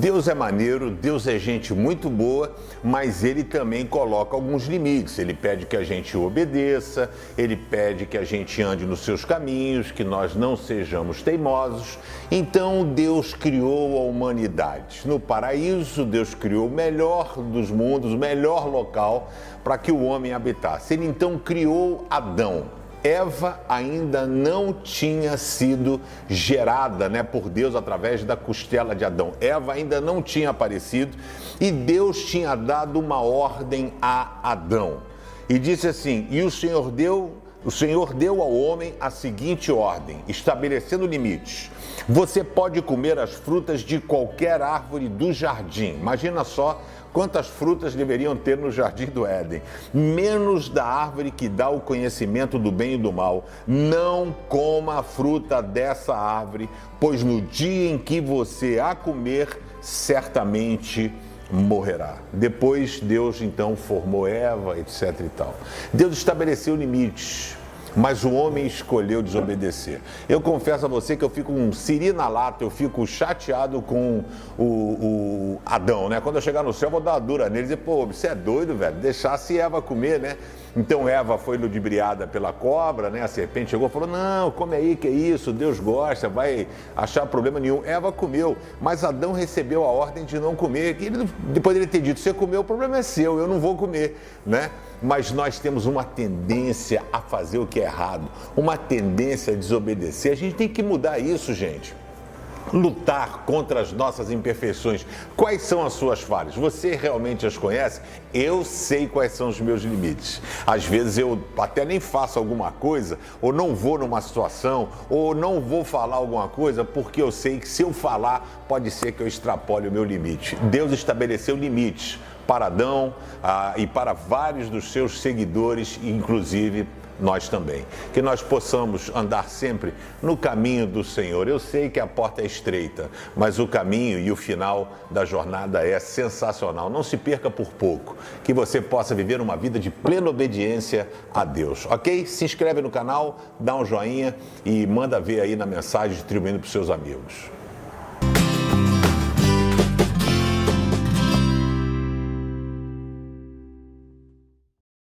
Deus é maneiro, Deus é gente muito boa, mas ele também coloca alguns limites. Ele pede que a gente obedeça, ele pede que a gente ande nos seus caminhos, que nós não sejamos teimosos. Então Deus criou a humanidade. No paraíso, Deus criou o melhor dos mundos, o melhor local para que o homem habitasse. Ele então criou Adão. Eva ainda não tinha sido gerada né, por Deus através da costela de Adão. Eva ainda não tinha aparecido e Deus tinha dado uma ordem a Adão. E disse assim: E o Senhor deu, o Senhor deu ao homem a seguinte ordem, estabelecendo limites. Você pode comer as frutas de qualquer árvore do jardim. Imagina só quantas frutas deveriam ter no jardim do Éden, menos da árvore que dá o conhecimento do bem e do mal. Não coma a fruta dessa árvore, pois no dia em que você a comer, certamente morrerá. Depois Deus então formou Eva, etc e tal. Deus estabeleceu limites mas o homem escolheu desobedecer. Eu confesso a você que eu fico um siri na lata, eu fico chateado com o, o Adão, né? Quando eu chegar no céu, eu vou dar uma dura nele e dizer, pô, você é doido, velho, deixasse Eva comer, né? Então Eva foi ludibriada pela cobra, né? A serpente chegou e falou: Não, come aí, que é isso, Deus gosta, vai achar problema nenhum. Eva comeu, mas Adão recebeu a ordem de não comer. Ele poderia ter dito: Você comeu, o problema é seu, eu não vou comer, né? Mas nós temos uma tendência a fazer o que é errado, uma tendência a desobedecer. A gente tem que mudar isso, gente lutar contra as nossas imperfeições. Quais são as suas falhas? Você realmente as conhece? Eu sei quais são os meus limites. Às vezes eu até nem faço alguma coisa, ou não vou numa situação, ou não vou falar alguma coisa, porque eu sei que se eu falar, pode ser que eu extrapole o meu limite. Deus estabeleceu limites para Adão ah, e para vários dos seus seguidores, inclusive nós também. Que nós possamos andar sempre no caminho do Senhor. Eu sei que a porta é estreita, mas o caminho e o final da jornada é sensacional. Não se perca por pouco. Que você possa viver uma vida de plena obediência a Deus, ok? Se inscreve no canal, dá um joinha e manda ver aí na mensagem distribuindo para os seus amigos.